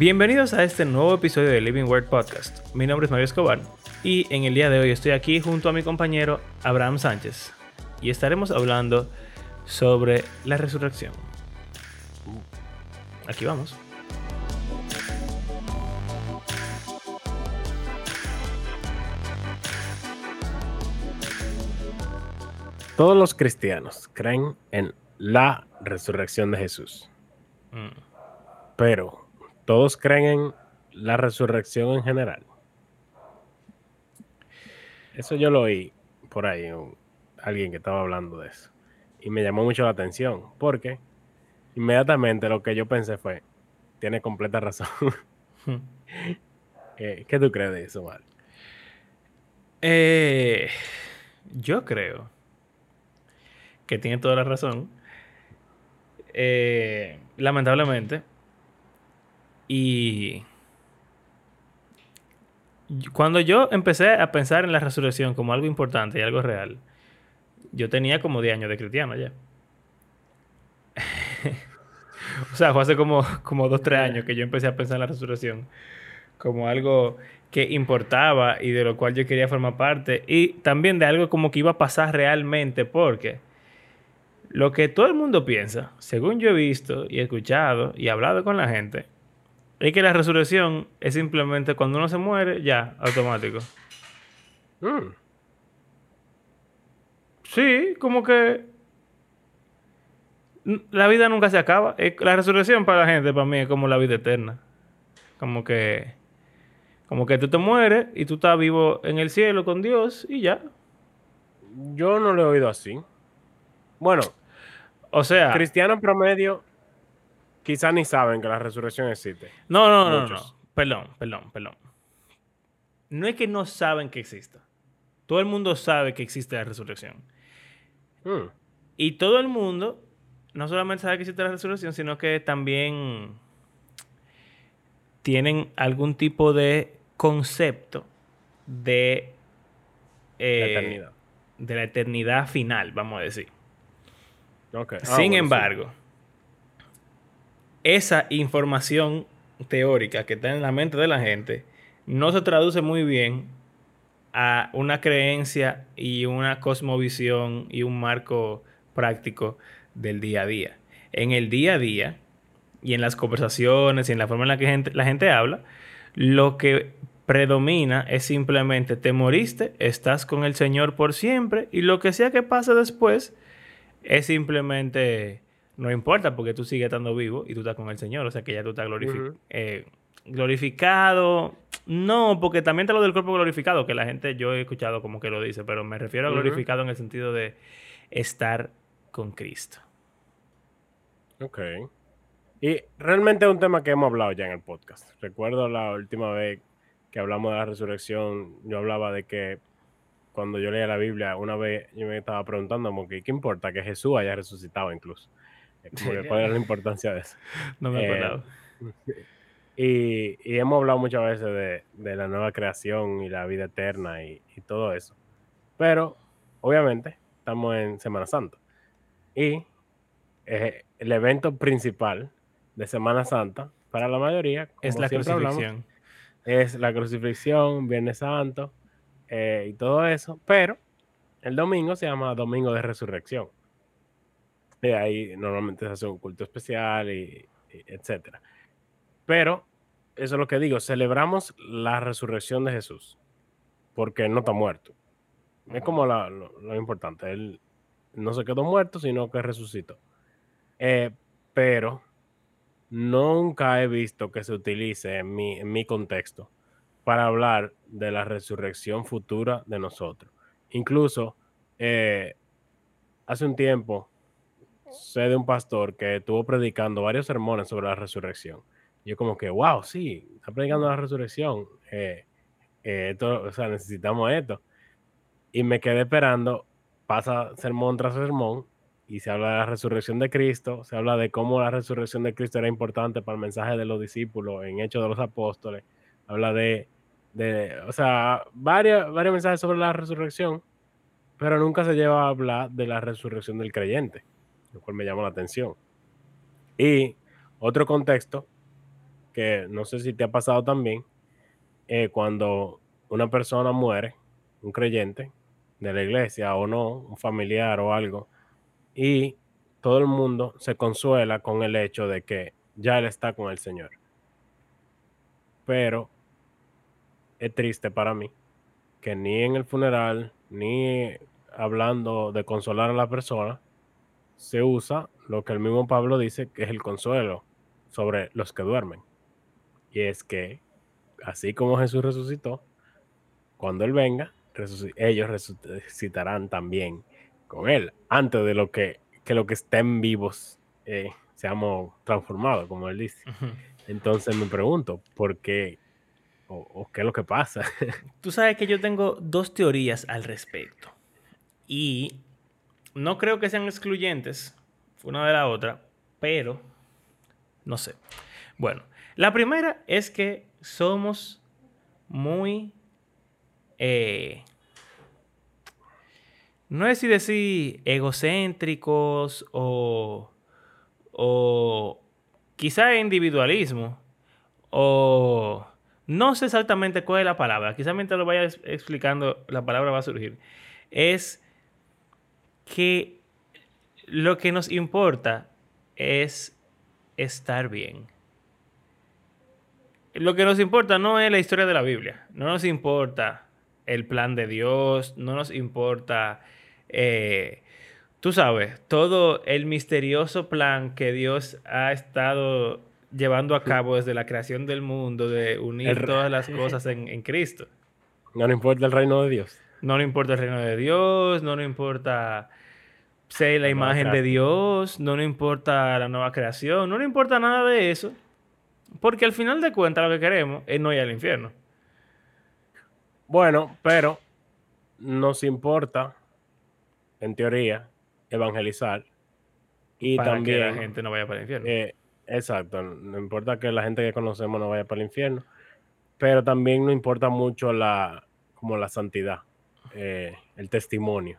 Bienvenidos a este nuevo episodio de Living Word Podcast. Mi nombre es Mario Escobar y en el día de hoy estoy aquí junto a mi compañero Abraham Sánchez y estaremos hablando sobre la resurrección. Aquí vamos. Todos los cristianos creen en la resurrección de Jesús. Mm. Pero, ¿todos creen en la resurrección en general? Eso yo lo oí por ahí, alguien que estaba hablando de eso. Y me llamó mucho la atención, porque inmediatamente lo que yo pensé fue, tiene completa razón. Eh, ¿Qué tú crees de eso, Mar? Eh, yo creo que tiene toda la razón. Eh, lamentablemente. Y cuando yo empecé a pensar en la resurrección como algo importante y algo real, yo tenía como 10 años de cristiano ya. o sea, fue hace como, como 2, 3 años que yo empecé a pensar en la resurrección como algo que importaba y de lo cual yo quería formar parte y también de algo como que iba a pasar realmente porque lo que todo el mundo piensa, según yo he visto y escuchado y hablado con la gente, es que la resurrección es simplemente cuando uno se muere, ya, automático. Mm, Sí, como que la vida nunca se acaba. La resurrección para la gente, para mí, es como la vida eterna. Como que, como que tú te mueres y tú estás vivo en el cielo con Dios y ya. yo no lo he oído así. Bueno, O sea, cristianos promedio quizás ni saben que la resurrección existe. no, no, no, no. Perdón, perdón, perdón. No es que no saben que exista. Todo el mundo sabe que existe la resurrección. Mm, Y todo el mundo no solamente sabe que existe la resurrección, sino que también tienen algún tipo de concepto de, eh, la eternidad. de la eternidad final, vamos a decir. Ah, Sin bueno, sí. Esa información teórica que está en la mente de la gente no se traduce muy bien a una creencia y una cosmovisión y un marco práctico del día a día. En el día a día y en las conversaciones y en la forma en la que la gente habla, lo que predomina es simplemente te moriste, estás con el Señor por siempre y lo que sea que pase después es simplemente no importa porque tú sigues estando vivo y tú estás con el Señor, o sea que ya tú estás eh, glorificado. No, porque también está lo del cuerpo glorificado, que la gente yo he escuchado como que lo dice, pero me refiero a glorificado en el sentido de estar con Cristo. Ok. Y realmente es un tema que hemos hablado ya en el podcast. Recuerdo la última vez que hablamos de la resurrección, yo hablaba de que cuando yo leía la Biblia, una vez yo me estaba preguntando como que qué importa que Jesús haya resucitado incluso. Eh, Como que cuál era la importancia de eso. No me Eh, acordaba. Y, y hemos hablado muchas veces de, de la nueva creación y la vida eterna y, y todo eso. Pero, obviamente, estamos en Semana Santa. Y eh, el evento principal de Semana Santa, para la mayoría, es la siempre hablamos, crucifixión. es la crucifixión, Viernes Santo eh, y todo eso. Pero el domingo se llama Domingo de Resurrección. Y ahí normalmente se hace un culto especial y, y etcétera. Pero eso es lo que digo, celebramos la resurrección de Jesús porque Él no está muerto. Es como lo, importante. Él no se quedó muerto, sino que resucitó. Eh, pero nunca he visto que se utilice en mi, mi contexto para hablar de la resurrección futura de nosotros. Incluso eh, hace un tiempo sé de un pastor que estuvo predicando varios sermones sobre la resurrección. Yo como que, wow, sí, está predicando la resurrección. eh, eh, esto, o sea, necesitamos esto. Y me quedé esperando, pasa sermón tras sermón, y se habla de la resurrección de Cristo, se habla de cómo la resurrección de Cristo era importante para el mensaje de los discípulos en Hechos de los Apóstoles, habla de, de o sea, varios, varios mensajes sobre la resurrección, pero nunca se lleva a hablar de la resurrección del creyente, lo cual me llama la atención. Y otro contexto que no sé si te ha pasado también, eh, cuando una persona muere, un creyente de la iglesia o no, un familiar o algo, y todo el mundo se consuela con el hecho de que ya él está con el Señor. Pero es triste para mí que ni en el funeral, ni hablando de consolar a la persona, se usa lo que el mismo Pablo dice que es el consuelo sobre los que duermen. Y es que, así como Jesús resucitó, cuando Él venga, ellos resucitarán también con Él, antes de lo que, que lo que estén vivos eh, seamos transformados, como Él dice. Entonces me pregunto, ¿por qué? O, qué es lo que pasa? Tú sabes que yo tengo dos teorías al respecto. Y no creo que sean excluyentes una de la otra, pero no sé. Bueno, la primera es que somos muy... Eh, no es si decir egocéntricos o, o quizá individualismo o no sé exactamente cuál es la palabra, quizá mientras lo vaya explicando la palabra va a surgir, es que lo que nos importa es estar bien. Lo que nos importa no es la historia de la Biblia, no nos importa el plan de Dios, no nos importa, eh, tú sabes, todo el misterioso plan que Dios ha estado llevando a cabo desde la creación del mundo, de unir todas las cosas en, en Cristo. No le importa el reino de Dios. No le importa el reino de Dios, no le importa ser la, imagen de Dios, no le importa la nueva creación, no le importa nada de eso, porque al final de cuentas lo que queremos es no ir al infierno. Bueno, pero nos importa, en teoría, evangelizar y también que la gente no vaya para el infierno. Eh, exacto, no importa que la gente que conocemos no vaya para el infierno, pero también nos importa mucho la como la santidad. Eh, el testimonio.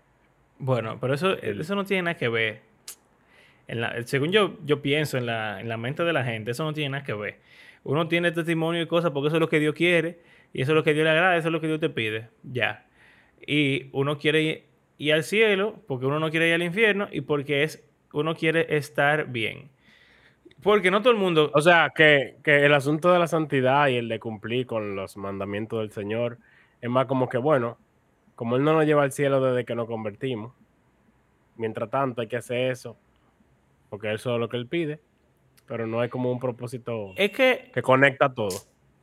Bueno, pero eso, eso no tiene nada que ver. según yo, yo pienso en la, mente de la gente, eso no tiene nada que ver. Uno tiene testimonio y cosas porque eso es lo que Dios quiere, y eso es lo que Dios le agrada, eso es lo que Dios te pide. Ya. Y uno quiere ir, al cielo porque uno no quiere ir al infierno y porque es, uno quiere estar bien. Porque no todo el mundo. O sea, que, que, el asunto de la santidad y el de cumplir con los mandamientos del Señor es más como que, bueno, como Él no nos lleva al cielo desde que nos convertimos, mientras tanto hay que hacer eso, porque eso es lo que Él pide, pero no hay como un propósito es que, que conecta todo.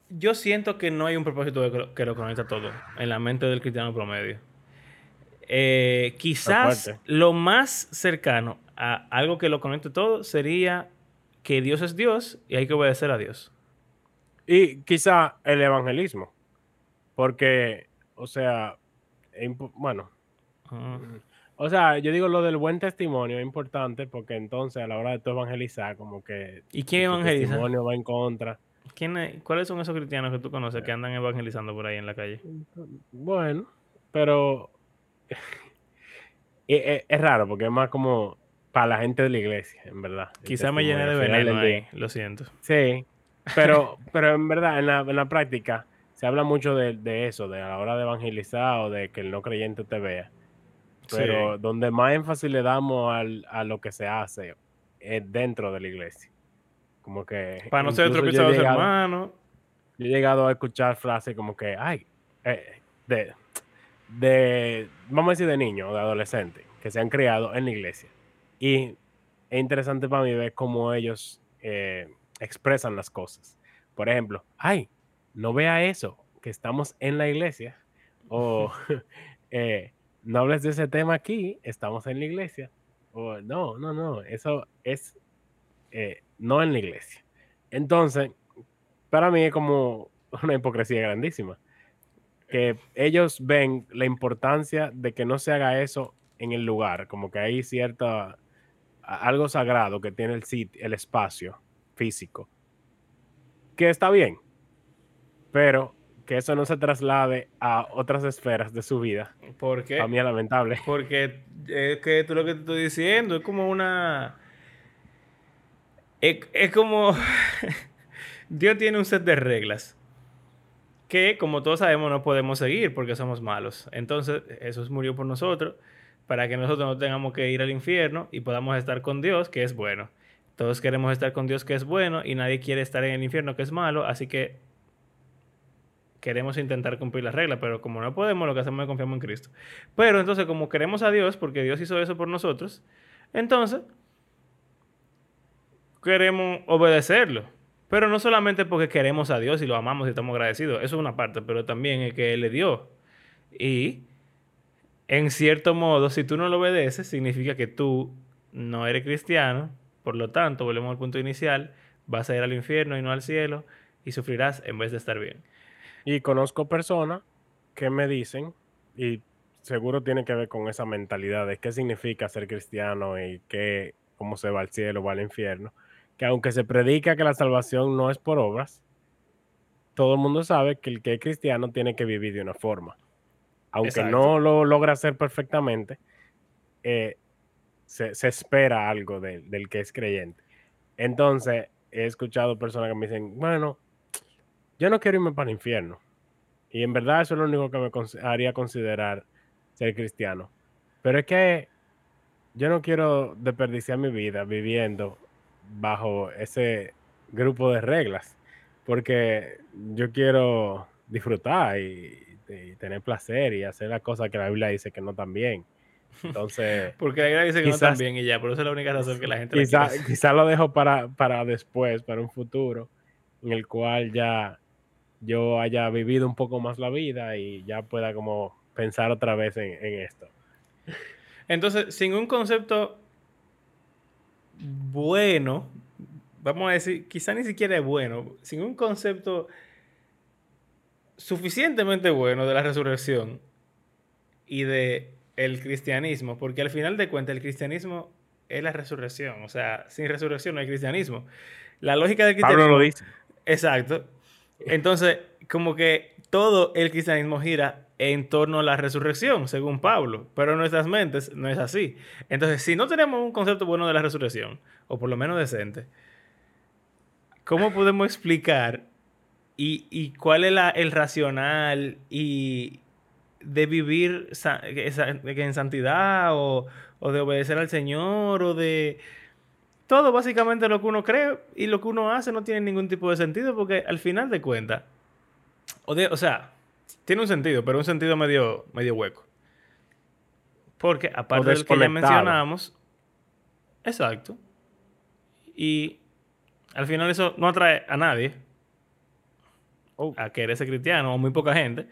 Yo siento que no hay un propósito que lo conecta todo en la mente del cristiano promedio. Eh, quizás lo más cercano a algo que lo conecte todo sería que Dios es Dios y hay que obedecer a Dios. Y quizá el evangelismo, porque, o sea, bueno. O sea, yo digo lo del buen testimonio es importante porque entonces a la hora de tu evangelizar, como que. ¿Y quién evangeliza? El testimonio va en contra. ¿Quién ¿Cuáles son esos cristianos que tú conoces que andan evangelizando por ahí en la calle? Bueno, pero. es, raro porque es más como para la gente de la iglesia, en verdad. Quizá me llene de veneno ahí, lo siento. Sí, pero, pero en verdad, en la, en la práctica se habla mucho de, eso, de a la hora de evangelizar o de que el no creyente te vea. Pero donde más énfasis le damos a lo que se hace es dentro de la iglesia. Como que. Para no ser tropizados hermanos. Yo he llegado a escuchar frases como que, ay, eh, de, de, vamos a decir, de niños o de adolescentes que se han criado en la iglesia. Y es interesante para mí ver cómo ellos eh, expresan las cosas. Por ejemplo, ay, no vea eso, que estamos en la iglesia, o eh, no hables de ese tema aquí, estamos en la iglesia, o no, no, no, eso es eh, no en la iglesia. Entonces, para mí es como una hipocresía grandísima, que ellos ven la importancia de que no se haga eso en el lugar, como que hay cierta algo sagrado que tiene el sitio, el espacio físico, que está bien, pero que eso no se traslade a otras esferas de su vida. ¿Por qué? Para mí es lamentable. Porque es que tú lo que te estoy diciendo es como una... Es, como... Dios tiene un set de reglas que, como todos sabemos, no podemos seguir porque somos malos. Entonces, Jesús murió por nosotros para que nosotros no tengamos que ir al infierno y podamos estar con Dios, que es bueno. Todos queremos estar con Dios, que es bueno, y nadie quiere estar en el infierno, que es malo, así que queremos intentar cumplir las reglas, pero como no podemos, lo que hacemos es confiamos en Cristo. Pero entonces, como queremos a Dios, porque Dios hizo eso por nosotros, entonces queremos obedecerlo. Pero no solamente porque queremos a Dios y lo amamos y estamos agradecidos, eso es una parte, pero también es que Él le dio. Y en cierto modo, si tú no lo obedeces, significa que tú no eres cristiano, por lo tanto, volvemos al punto inicial, vas a ir al infierno y no al cielo y sufrirás en vez de estar bien. Y conozco personas que me dicen, y seguro tiene que ver con esa mentalidad de qué significa ser cristiano y qué, cómo se va al cielo o al infierno, que aunque se predica que la salvación no es por obras, todo el mundo sabe que el que es cristiano tiene que vivir de una forma. Aunque no lo logra hacer perfectamente, eh, se, espera algo del que es creyente. Entonces, he escuchado personas que me dicen, bueno, yo no quiero irme para el infierno. Y en verdad eso es lo único que me haría considerar ser cristiano. Pero es que yo no quiero desperdiciar mi vida viviendo bajo ese grupo de reglas, porque yo quiero disfrutar y, tener placer y hacer las cosas que la Biblia dice que no tan bien. Entonces, porque la Biblia dice que no tan bien y ya, por eso es la única razón que la gente quizás quizá lo dejo para, para después, para un futuro en el cual ya yo haya vivido un poco más la vida y ya pueda como pensar otra vez en, esto. Entonces, sin un concepto bueno, vamos a decir, quizá ni siquiera es bueno, sin un concepto suficientemente bueno de la resurrección y de el cristianismo, porque al final de cuentas el cristianismo es la resurrección, o sea, sin resurrección no hay cristianismo. La lógica del cristianismo... Pablo lo dice. Exacto. Entonces, como que todo el cristianismo gira en torno a la resurrección, según Pablo, pero en nuestras mentes no es así. Entonces, si no tenemos un concepto bueno de la resurrección, o por lo menos decente, ¿cómo podemos explicar y, cuál es el racional y de vivir en santidad o, o de obedecer al Señor o de todo básicamente lo que uno cree y lo que uno hace no tiene ningún tipo de sentido porque al final de cuentas, o, o sea, tiene un sentido, pero un sentido medio, medio hueco. Porque aparte del que ya mencionamos, exacto, y al final eso no atrae a nadie oh. a querer ser cristiano o muy poca gente.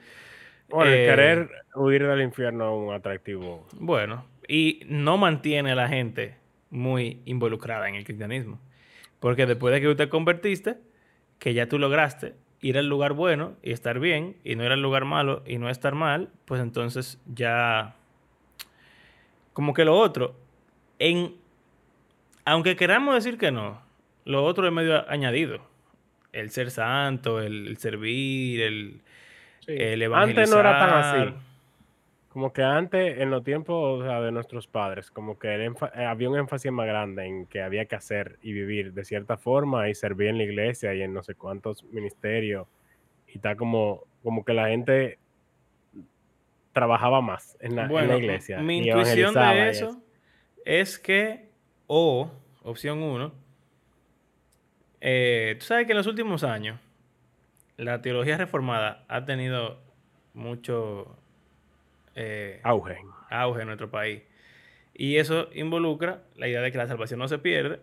Bueno, eh, querer huir del infierno es un atractivo. Bueno, y no mantiene a la gente muy involucrada en el cristianismo. Porque después de que tú te convertiste, que ya tú lograste ir al lugar bueno y estar bien, y no ir al lugar malo y no estar mal, pues entonces ya... Como que lo otro, en... Aunque queramos decir que no, lo otro es medio añadido. El ser santo, el, servir, el, el evangelizar. Antes no era tan así como que antes, en los tiempos de nuestros padres, como que eh, había un énfasis más grande en que había que hacer y vivir de cierta forma y servir en la iglesia y en no sé cuántos ministerios. Y está como, como que la gente trabajaba más en la, iglesia. Mi intuición de eso, es que, o, opción uno, eh, tú sabes que en los últimos años la teología reformada ha tenido mucho eh, auge. auge en nuestro país. Y eso involucra la idea de que la salvación no se pierde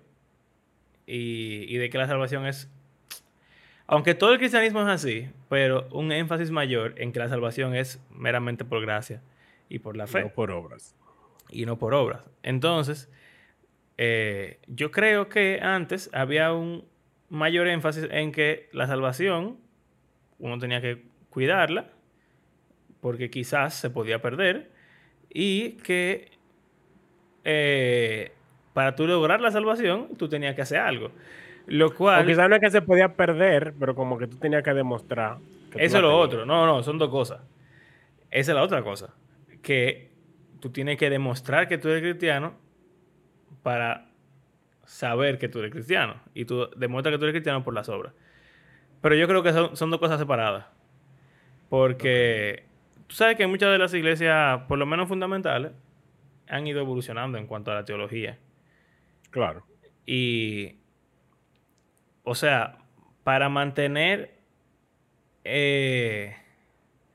y, de que la salvación es... Aunque todo el cristianismo es así, pero un énfasis mayor en que la salvación es meramente por gracia y por la fe. no por obras. Y no por obras. Entonces, eh, yo creo que antes había un mayor énfasis en que la salvación uno tenía que cuidarla porque quizás se podía perder y que eh, para tú lograr la salvación tú tenías que hacer algo. Lo cual... O quizás no es que se podía perder, pero como que tú tenías que demostrar. eso es lo otro. No, no, son dos cosas. Esa es la otra cosa. Que tú tienes que demostrar que tú eres cristiano para saber que tú eres cristiano. Y tú demuestras que tú eres cristiano por las obras. Pero yo creo que son, son dos cosas separadas. Porque tú sabes que muchas de las iglesias, por lo menos fundamentales, han ido evolucionando en cuanto a la teología. Claro. Y, o sea, para mantener eh,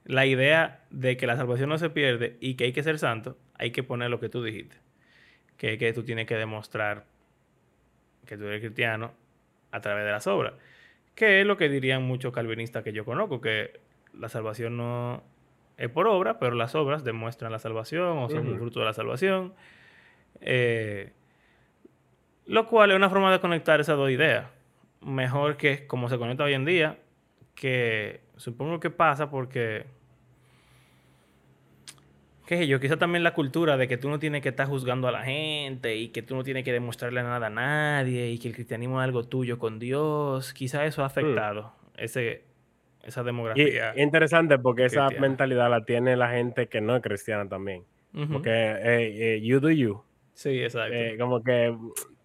la idea de que la salvación no se pierde y que hay que ser santo, hay que poner lo que tú dijiste. Que, que tú tienes que demostrar que tú eres cristiano a través de las obras. Que es lo que dirían muchos calvinistas que yo conozco, que la salvación no es por obra, pero las obras demuestran la salvación o son un fruto de la salvación. Eh, lo cual es una forma de conectar esas dos ideas. Mejor que como se conecta hoy en día, que supongo que pasa porque, qué sé yo, quizá también la cultura de que tú no tienes que estar juzgando a la gente y que tú no tienes que demostrarle nada a nadie y que el cristianismo es algo tuyo con Dios, quizá eso ha afectado ese, esa Y demografía. es interesante porque esa mentalidad la tiene la gente que no es cristiana también. Porque eh, eh, you do you. Sí, exacto. Eh, como que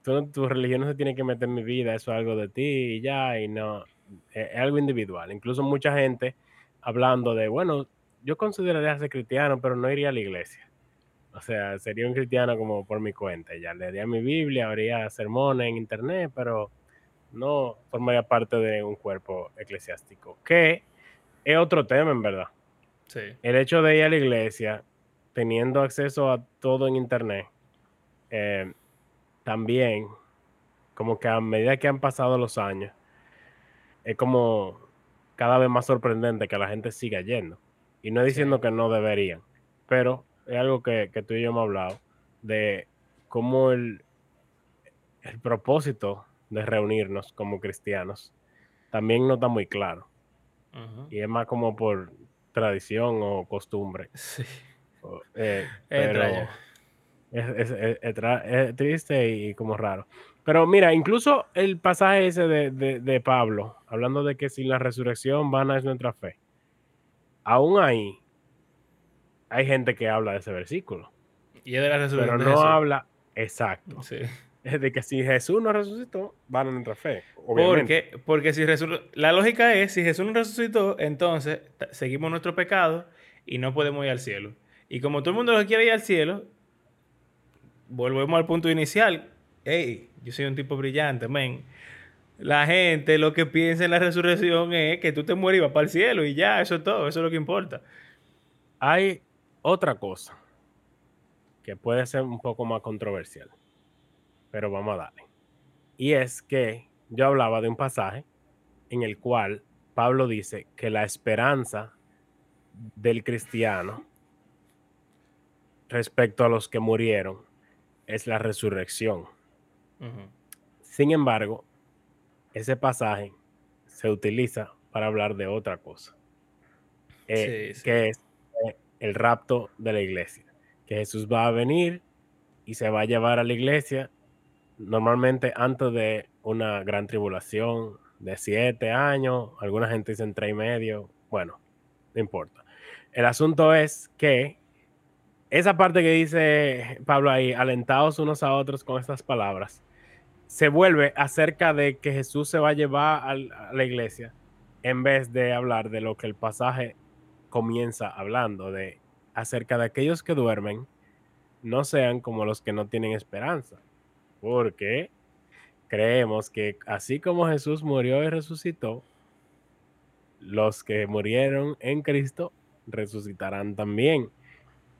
no- tu religión no se tiene que meter en mi vida, eso es algo de ti y ya, y no, eh, es algo individual. Incluso mucha gente hablando de, bueno, yo consideraría ser cristiano, pero no iría a la iglesia. O sea, sería un cristiano como por mi cuenta, ya leería mi Biblia, habría sermones en internet, pero no formaría parte de un cuerpo eclesiástico, que es otro tema en verdad. sí. El hecho de ir a la iglesia, teniendo acceso a todo en internet, eh, también, como que a medida que han pasado los años, es como cada vez más sorprendente que la gente siga yendo. Y no es diciendo Sí. que no deberían, pero es algo que, que tú y yo hemos hablado de cómo el, el propósito de reunirnos como cristianos también no está muy claro. Y es más como por tradición o costumbre. Sí. eh, Es pero es, es- es- es tra- es triste y como raro. Pero mira, incluso el pasaje ese de, de- de Pablo, hablando de que sin la resurrección vana es nuestra fe, aún ahí hay gente que habla de ese versículo, Y es de la pero resurrección de no habla exacto. Sí. Es de que si Jesús no resucitó, vana nuestra fe. Obviamente. Porque, porque si resu- la lógica es, si Jesús no resucitó, entonces seguimos nuestro pecado y no podemos ir al cielo. Y como todo el mundo lo quiere ir al cielo, volvemos al punto inicial. Hey, yo soy un tipo brillante, men. La gente lo que piensa en la resurrección es que tú te mueres y vas para el cielo y ya, eso es todo, eso es lo que importa. Hay otra cosa que puede ser un poco más controversial, pero vamos a darle. Y es que yo hablaba de un pasaje en el cual Pablo dice que la esperanza del cristiano respecto a los que murieron es la resurrección. Sin embargo, ese pasaje se utiliza para hablar de otra cosa, eh, Sí, sí. que es eh, el rapto de la iglesia, que Jesús va a venir y se va a llevar a la iglesia normalmente antes de una gran tribulación de siete años, alguna gente dice tres y medio, bueno, no importa. El asunto es que esa parte que dice Pablo ahí, alentados unos a otros con estas palabras, se vuelve acerca de que Jesús se va a llevar a la iglesia en vez de hablar de lo que el pasaje comienza hablando, de acerca de aquellos que duermen, no sean como los que no tienen esperanza, porque creemos que así como Jesús murió y resucitó, los que murieron en Cristo resucitarán también.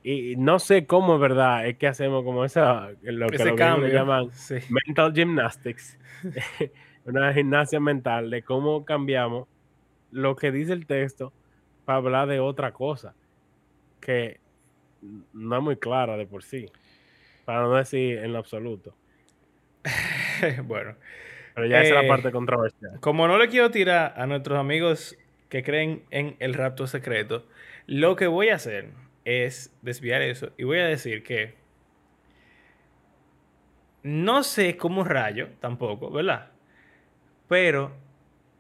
Y no sé cómo, ¿verdad? Es que hacemos como esa, lo que los cambio. le llaman Sí. mental gymnastics, una gimnasia mental de cómo cambiamos lo que dice el texto para hablar de otra cosa que no es muy clara de por sí, para no decir en lo absoluto. bueno. Pero ya esa es Eh, la parte controversial. Como no le quiero tirar a nuestros amigos que creen en el rapto secreto, lo que voy a hacer es desviar eso y voy a decir que no sé cómo rayo tampoco, ¿verdad? Pero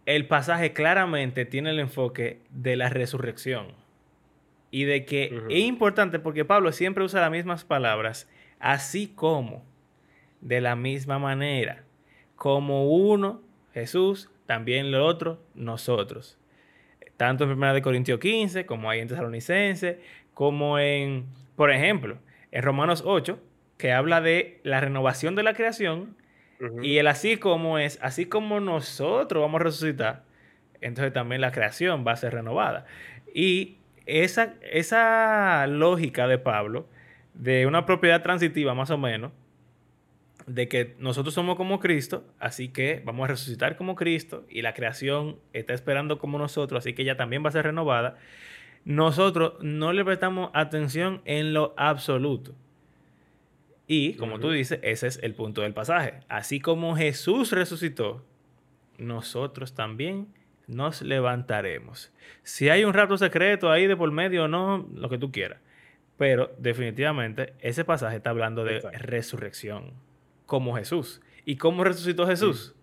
el pasaje claramente tiene el enfoque de la resurrección y de que es importante porque Pablo siempre usa las mismas palabras, así como, de la misma manera, como uno, Jesús, también lo otro, nosotros. Tanto en 1 Corintios 15, como ahí en Tesalonicense, como en, por ejemplo, en Romanos 8, que habla de la renovación de la creación, y el así como es, así como nosotros vamos a resucitar, entonces también la creación va a ser renovada. Y esa, esa lógica de Pablo, de una propiedad transitiva más o menos, de que nosotros somos como Cristo, así que vamos a resucitar como Cristo y la creación está esperando como nosotros, así que ella también va a ser renovada, nosotros no le prestamos atención en lo absoluto. Y, como tú dices, ese es el punto del pasaje. Así como Jesús resucitó, nosotros también nos levantaremos. Si hay un rato secreto ahí de por medio o no, lo que tú quieras. Pero definitivamente ese pasaje está hablando de resurrección, como Jesús. ¿Y cómo resucitó Jesús?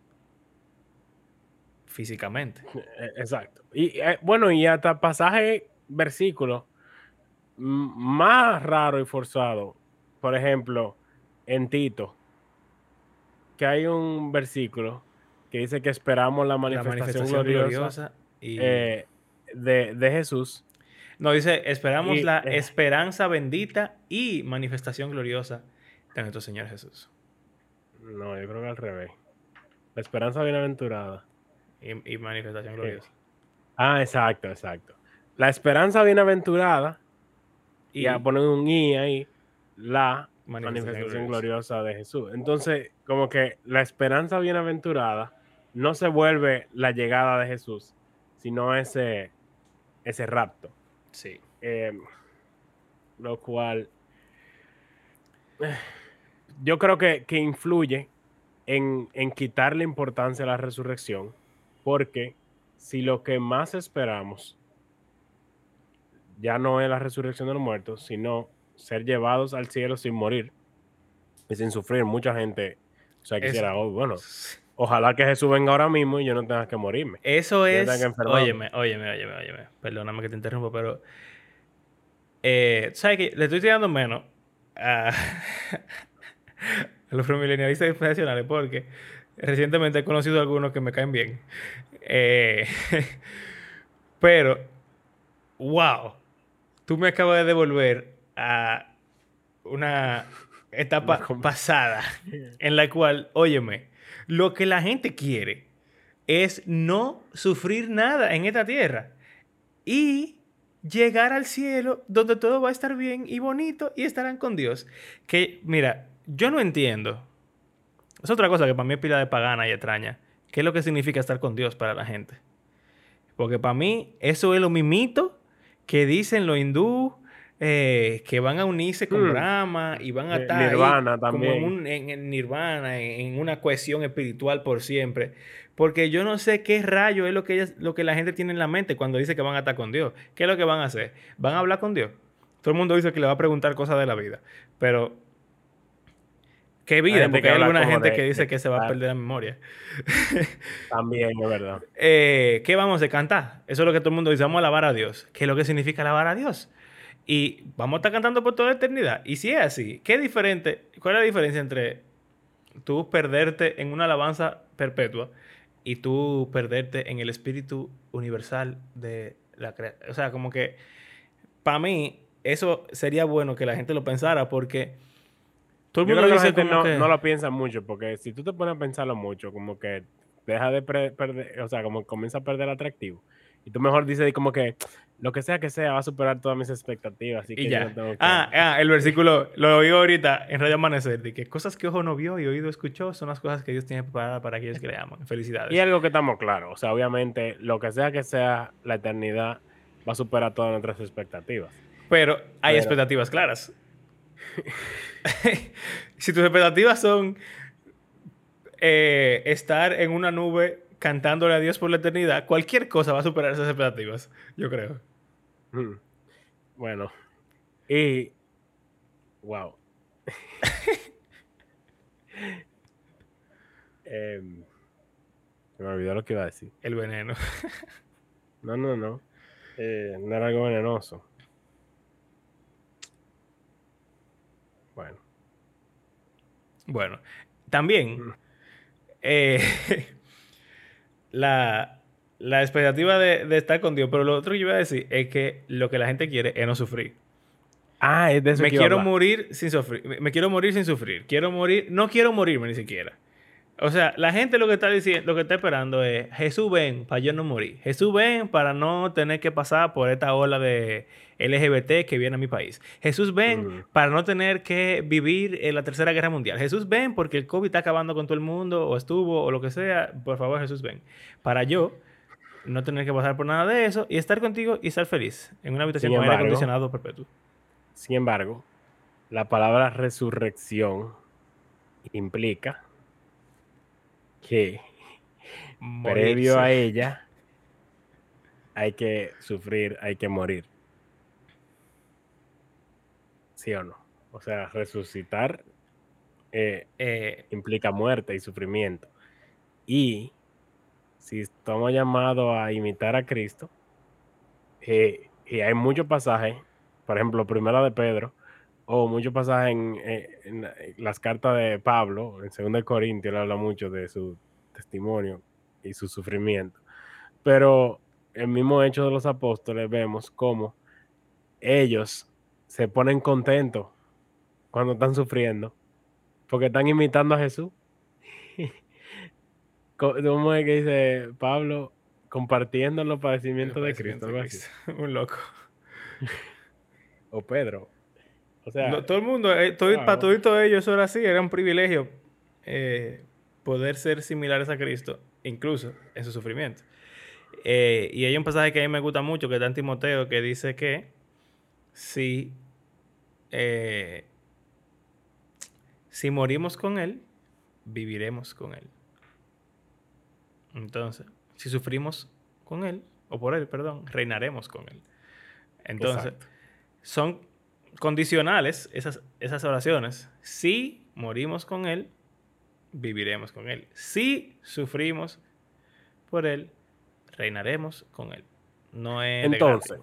Físicamente. E, exacto. Y eh, bueno, y hasta pasaje, versículo más raro y forzado. Por ejemplo, en Tito, que hay un versículo que dice que esperamos la manifestación, gloriosa, eh, de, Jesús. No, dice, esperamos la eh, esperanza bendita y manifestación gloriosa de nuestro Señor Jesús. No, yo creo que al revés. La esperanza bienaventurada. Y, manifestación gloriosa. ah, exacto, exacto. La esperanza bienaventurada, y, a poner un i ahí, la manifestación, gloriosa de Jesús. Entonces, como que la esperanza bienaventurada no se vuelve la llegada de Jesús, sino ese, ese rapto. Sí. Em, lo cual yo creo que, influye en, en quitarle importancia a la resurrección, porque si lo que más esperamos ya no es la resurrección de los muertos, sino ser llevados al cielo sin morir y sin sufrir. Mucha gente, o sea, quisiera, oh, bueno, Ojalá que Jesús venga ahora mismo y yo no tenga que morirme. Eso es. Óyeme, óyeme, óyeme, óyeme. Perdóname que te interrumpa, pero. Eh, ¿Sabes qué? Le estoy tirando menos a, los familiaristas profesionales porque recientemente he conocido a algunos que me caen bien. Eh, pero, wow, tú me acabas de devolver a una etapa pasada en la cual, óyeme, lo que la gente quiere es no sufrir nada en esta tierra y llegar al cielo donde todo va a estar bien y bonito y estarán con Dios. Que, mira, yo no entiendo. Es otra cosa que para mí es pila de pagana y extraña. ¿Qué es lo que significa estar con Dios para la gente? Porque para mí eso es lo mimito que dicen los hindúes eh, que van a unirse con mm. Brahma y van a estar nirvana también. Como en, en, Nirvana, en, una cohesión espiritual por siempre. Porque yo no sé qué rayo es lo que, lo que la gente tiene en la mente cuando dice que van a estar con Dios. ¿Qué es lo que van a hacer? ¿Van a hablar con Dios? Todo el mundo dice que le va a preguntar cosas de la vida. Pero, ¿qué vida? Porque hay alguna gente que dice que se va a perder la memoria. También, es verdad. Eh, ¿Qué vamos a cantar? Eso es lo que todo el mundo dice. Vamos a alabar a Dios. ¿Qué es lo que significa alabar a Dios? Y vamos a estar cantando por toda la eternidad. Y si es así, ¿qué diferente? ¿Cuál es la diferencia entre tú perderte en una alabanza perpetua y tú perderte en el espíritu universal de la creación? O sea, como que para mí eso sería bueno que la gente lo pensara porque todo el mundo Yo dice que no, no lo piensa mucho porque si tú te pones a pensarlo mucho, como que deja de perder, o sea, como comienza a perder atractivo. Y tú mejor dices como que lo que sea que sea va a superar todas mis expectativas. Así que ya. ah, ah, el versículo lo oí ahorita en Radio Amanecer, de que cosas que ojo no vio y oído escuchó son las cosas que Dios tiene preparadas para aquellos que le aman. Felicidades. Y algo que estamos claros, o sea, obviamente lo que sea que sea la eternidad va a superar todas nuestras expectativas. Pero hay expectativas claras. si tus expectativas son eh, estar en una nube cantándole a Dios por la eternidad, cualquier cosa va a superar esas expectativas, yo creo. Mm. Bueno, y. Wow. Em, me olvidó lo que iba a decir. El veneno. no, no, no. Eh, no era algo venenoso. Bueno. Bueno, también. Mm. Eh, la, la expectativa de, de estar con Dios. Pero lo otro que yo iba a decir es que lo que la gente quiere es no sufrir. Ah, es de eso Me que quiero morir sin sufrir. Me- Me quiero morir sin sufrir. Quiero morir. No quiero morirme ni siquiera. O sea, la gente lo que está diciendo, lo que está esperando es Jesús ven para yo no morir. Jesús ven para no tener que pasar por esta ola de LGBT que viene a mi país. Jesús ven para no tener que vivir en la tercera guerra mundial. Jesús ven porque el COVID está acabando con todo el mundo o estuvo o lo que sea. Por favor, Jesús ven. Para yo no tener que pasar por nada de eso y estar contigo y estar feliz en una habitación Sin con aire acondicionado perpetuo. Sin embargo, la palabra resurrección implica que previo a ella hay que sufrir, hay que morir. ¿Sí o no? O sea, resucitar eh, Eh, implica muerte y sufrimiento. Y si estamos llamados a imitar a Cristo, eh, y hay muchos pasajes, por ejemplo, primera de Pedro, o muchos pasajes en, eh, en la- en las cartas de Pablo, en 2 de Corintios, él habla mucho de su testimonio y su sufrimiento. Pero el mismo hecho de los apóstoles vemos cómo ellos se ponen contentos cuando están sufriendo, porque están imitando a Jesús. ¿Cómo es que dice Pablo? Compartiendo los padecimientos de Cristo. algo así. Un loco. O Pedro. O sea, No, todo el mundo, eh, todo- para todos ellos eso era así, era un privilegio eh, poder ser similares a Cristo, incluso en su sufrimiento. Eh, y hay un pasaje que a mí me gusta mucho, que está en Timoteo, que dice que si, si morimos con Él, viviremos con Él. Entonces, si sufrimos con Él, o por Él, perdón, reinaremos con Él. Entonces, Exacto. son condicionales esas, esas oraciones. Si morimos con Él, viviremos con Él. Si sufrimos por Él, reinaremos con Él. No es de entonces,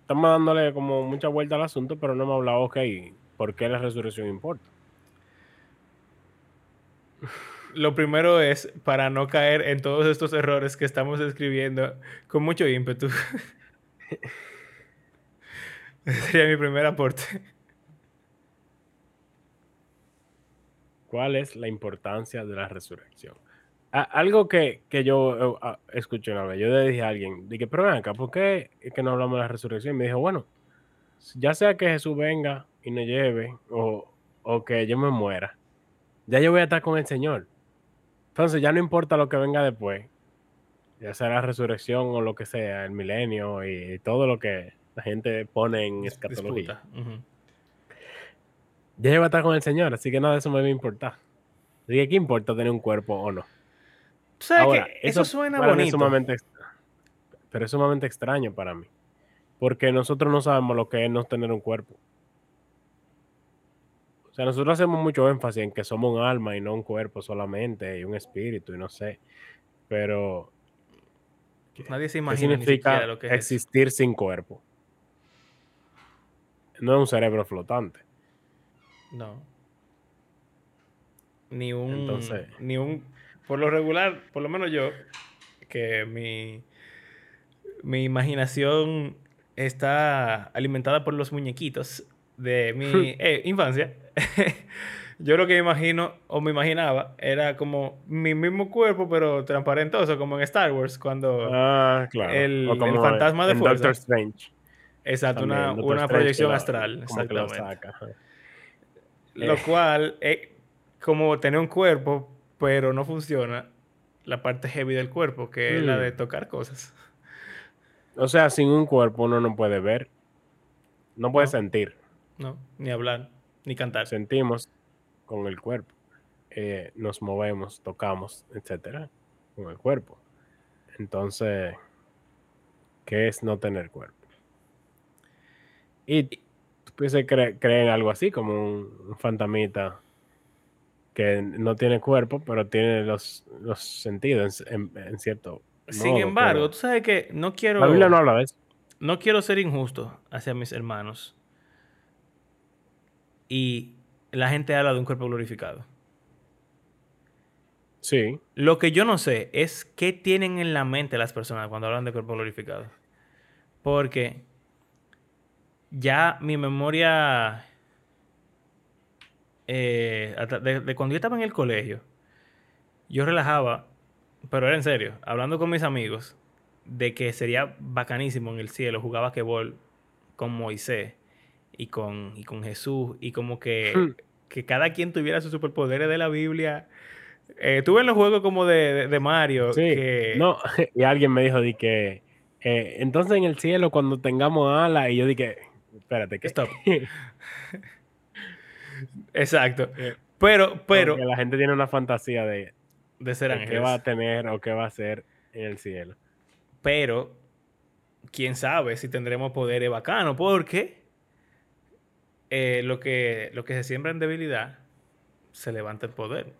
estamos dándole como mucha vuelta al asunto, pero no hemos hablado, ok, ¿por qué la resurrección importa? Lo primero es para no caer en todos estos errores que estamos escribiendo con mucho ímpetu. Sería mi primer aporte. ¿Cuál es la importancia de la resurrección? A- algo que, que yo eh, ah, escuché una vez, yo le dije a alguien, dije, pero acá, ¿por qué es que no hablamos de la resurrección? Y me dijo, bueno, ya sea que Jesús venga y nos lleve, o, o que yo me muera, ya yo voy a estar con el Señor. Entonces ya no importa lo que venga después, ya sea la resurrección o lo que sea, el milenio y todo lo que la gente pone en escatología. Ya voy a estar con el Señor, así que nada de eso me va a importar. Así que, ¿qué importa tener un cuerpo o no? Tú sabes Ahora, que eso, suena es bonito. sumamente pero es sumamente extraño para mí. Porque nosotros no sabemos lo que es no tener un cuerpo. O sea, nosotros hacemos mucho énfasis en que somos un alma y no un cuerpo solamente, y un espíritu, y no sé. Pero, Nadie se ¿qué imagina ni significa lo que es existir sin cuerpo? No es un cerebro flotante. No. Ni un. Entonces- Ni un. Por lo regular, por lo menos yo, que mi. Mi imaginación está alimentada por los muñequitos de mi eh, infancia. yo lo que me imagino o me imaginaba era como mi mismo cuerpo, pero transparentoso, como en Star Wars, cuando. Ah, claro. el- O el como fantasma de en fuerza. Doctor Strange. Exacto, también, una, una proyección astral. lo Exactamente. saca. Lo Eh. cual es como tener un cuerpo, pero no funciona la parte heavy del cuerpo, que es la Mm. de tocar cosas. O sea, sin un cuerpo uno no puede ver, no puede No. sentir. No, ni hablar, ni cantar. Sentimos con el cuerpo, eh, nos movemos, tocamos, etcétera, con el cuerpo. Entonces, ¿qué es no tener cuerpo? Y tú cre creen algo así, como un, un fantamita que no tiene cuerpo, pero tiene los, los sentidos en, en- en cierto. Sin modo, embargo, pero tú sabes que no quiero, la Biblia no habla de eso. no quiero ser injusto hacia mis hermanos. Y la gente habla de un cuerpo glorificado. Sí. Lo que yo no sé es qué tienen en la mente las personas cuando hablan de cuerpo glorificado. Porque ya mi memoria eh, de, de, cuando yo estaba en el colegio, yo relajaba, pero era en serio, hablando con mis amigos de que sería bacanísimo en el cielo jugar basquetbol con Moisés y con, y con Jesús y como que, hmm. que cada quien tuviera sus superpoderes de la Biblia. Eh, tuve en los juegos como de, de, Mario. Sí, no, y alguien me dijo de que eh, entonces en el cielo cuando tengamos alas y yo dije, espérate, que stop. Exacto. Eh, pero, pero. la gente tiene una fantasía de, de ser ángel. ¿Qué va a tener o qué va a ser en el cielo? Pero, quién sabe si tendremos poderes bacanos, porque eh, lo, que, lo que se siembra en debilidad se levanta en poder.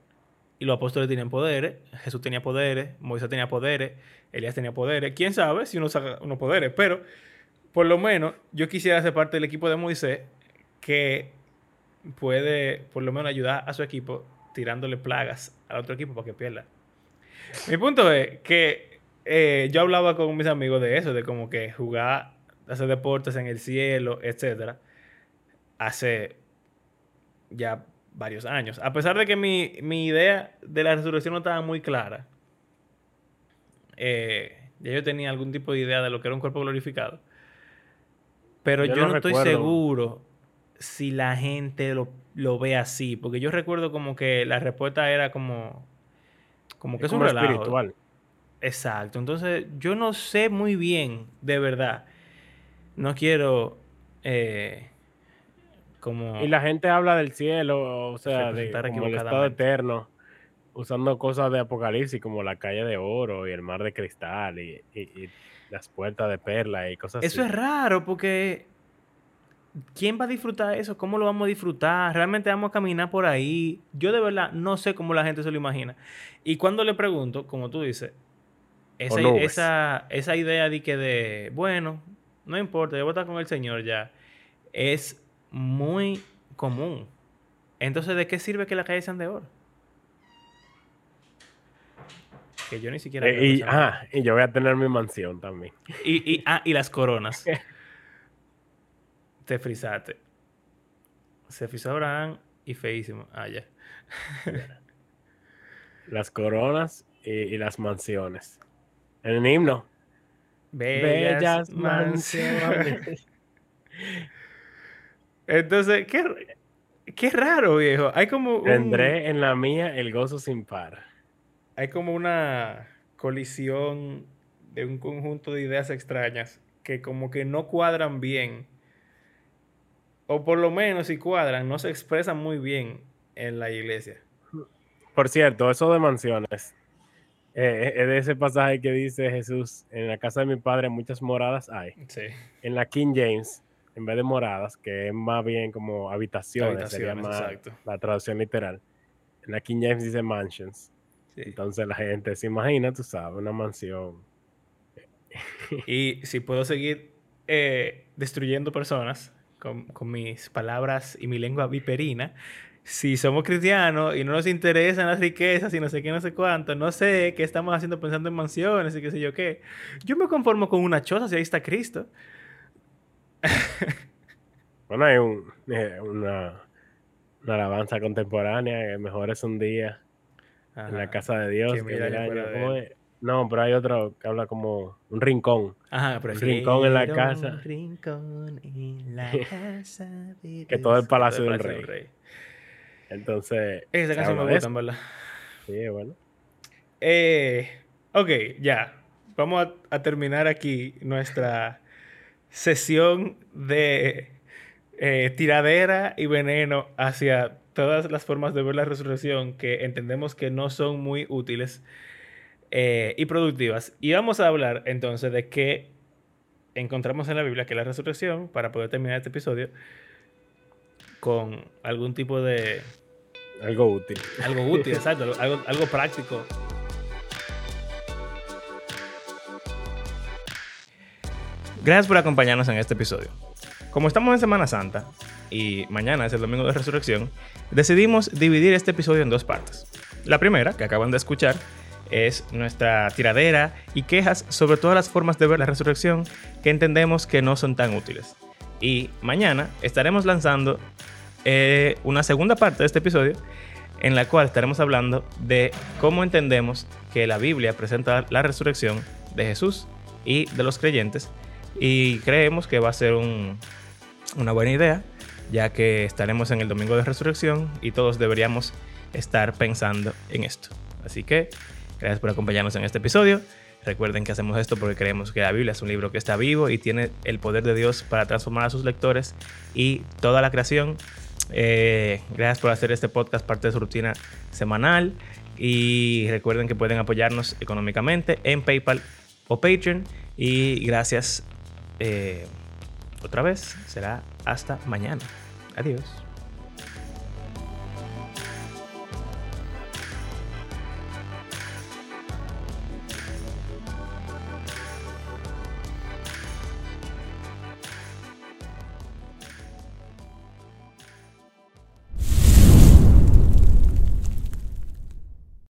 Y los apóstoles tenían poderes, Jesús tenía poderes, Moisés tenía poderes, Elías tenía poderes. Quién sabe si uno saca unos poderes, pero por lo menos yo quisiera ser parte del equipo de Moisés que puede por lo menos ayudar a su equipo tirándole plagas al otro equipo para que pierda. Mi punto es que eh, yo hablaba con mis amigos de eso, de como que jugar, hacer deportes en el cielo, etcétera, hace ya varios años. A pesar de que mi, idea de la resurrección no estaba muy clara, eh, ya yo tenía algún tipo de idea de lo que era un cuerpo glorificado. Pero yo, no, estoy seguro si la gente lo, ve así. Porque yo recuerdo como que la respuesta era como. Como que es, un relajo. espiritual. Exacto. Entonces, yo no sé muy bien, de verdad. No quiero. Eh, como. Y la gente habla del cielo, o sea, de como el estado eterno, usando cosas de Apocalipsis como la calle de oro y el mar de cristal y, las puertas de perla y cosas Eso es raro porque ¿quién va a disfrutar eso? ¿Cómo lo vamos a disfrutar? ¿Realmente vamos a caminar por ahí? Yo de verdad no sé cómo la gente se lo imagina. Y cuando le pregunto, como tú dices, esa, esa, idea de que de, bueno, no importa, yo voy a estar con el Señor ya, es muy común. Entonces, ¿de qué sirve que las calles sean de oro? Que yo ni siquiera... Eh, y, ah, y yo voy a tener mi mansión también. Y, y, ah, y las coronas. te frisaste. Se frisó Abraham y feísimo. Ah, ya. las coronas y, las mansiones. En el himno. Bellas, mansiones. Entonces, qué, qué raro, viejo. Hay como. Tendré en la mía el gozo sin par. Hay como una colisión de un conjunto de ideas extrañas que como que no cuadran bien o por lo menos si cuadran, no se expresan muy bien en la iglesia. Por cierto, eso de mansiones. Eh, es de ese pasaje que dice Jesús, en la casa de mi padre muchas moradas hay. Sí. En la King James, en vez de moradas, que es más bien como habitaciones, sería más la traducción literal. En la King James dice mansions. Entonces la gente se imagina, tú sabes, una mansión. Y si puedo seguir eh, destruyendo personas, con, mis palabras y mi lengua viperina, si somos cristianos y no nos interesan las riquezas y no sé qué, no sé cuánto, no sé qué estamos haciendo pensando en mansiones y qué sé yo qué, yo me conformo con una choza si ahí está Cristo. bueno, hay eh, una, una, alabanza contemporánea que mejor es un día en la casa de Dios que, que no, pero hay otro que habla como un rincón. Ajá, pero un rincón en la casa. Un rincón en la casa de Que todo el palacio del rey. Entonces. Esa canción me gusta, ¿verdad? Sí, bueno. Eh, ok, ya. Vamos a, terminar aquí nuestra sesión de eh, tiradera y veneno hacia todas las formas de ver la resurrección que entendemos que no son muy útiles eh, y productivas. Y vamos a hablar entonces de qué encontramos en la Biblia, que es la resurrección, para poder terminar este episodio con algún tipo de... Algo útil. Algo útil, exacto, algo, algo práctico. Gracias por acompañarnos en este episodio. Como estamos en Semana Santa y mañana es el domingo de resurrección, decidimos dividir este episodio en dos partes. La primera, que acaban de escuchar, es nuestra tiradera y quejas sobre todas las formas de ver la resurrección que entendemos que no son tan útiles. Y mañana estaremos lanzando eh, una segunda parte de este episodio en la cual estaremos hablando de cómo entendemos que la Biblia presenta la resurrección de Jesús y de los creyentes y creemos que va a ser una buena idea ya que estaremos en el domingo de resurrección y todos deberíamos estar pensando en esto. Así que gracias por acompañarnos en este episodio. Recuerden que hacemos esto porque creemos que la Biblia es un libro que está vivo y tiene el poder de Dios para transformar a sus lectores y toda la creación. Eh, gracias por hacer este podcast parte de su rutina semanal y recuerden que pueden apoyarnos económicamente en PayPal o Patreon y gracias eh, otra vez. Será hasta mañana. Adiós.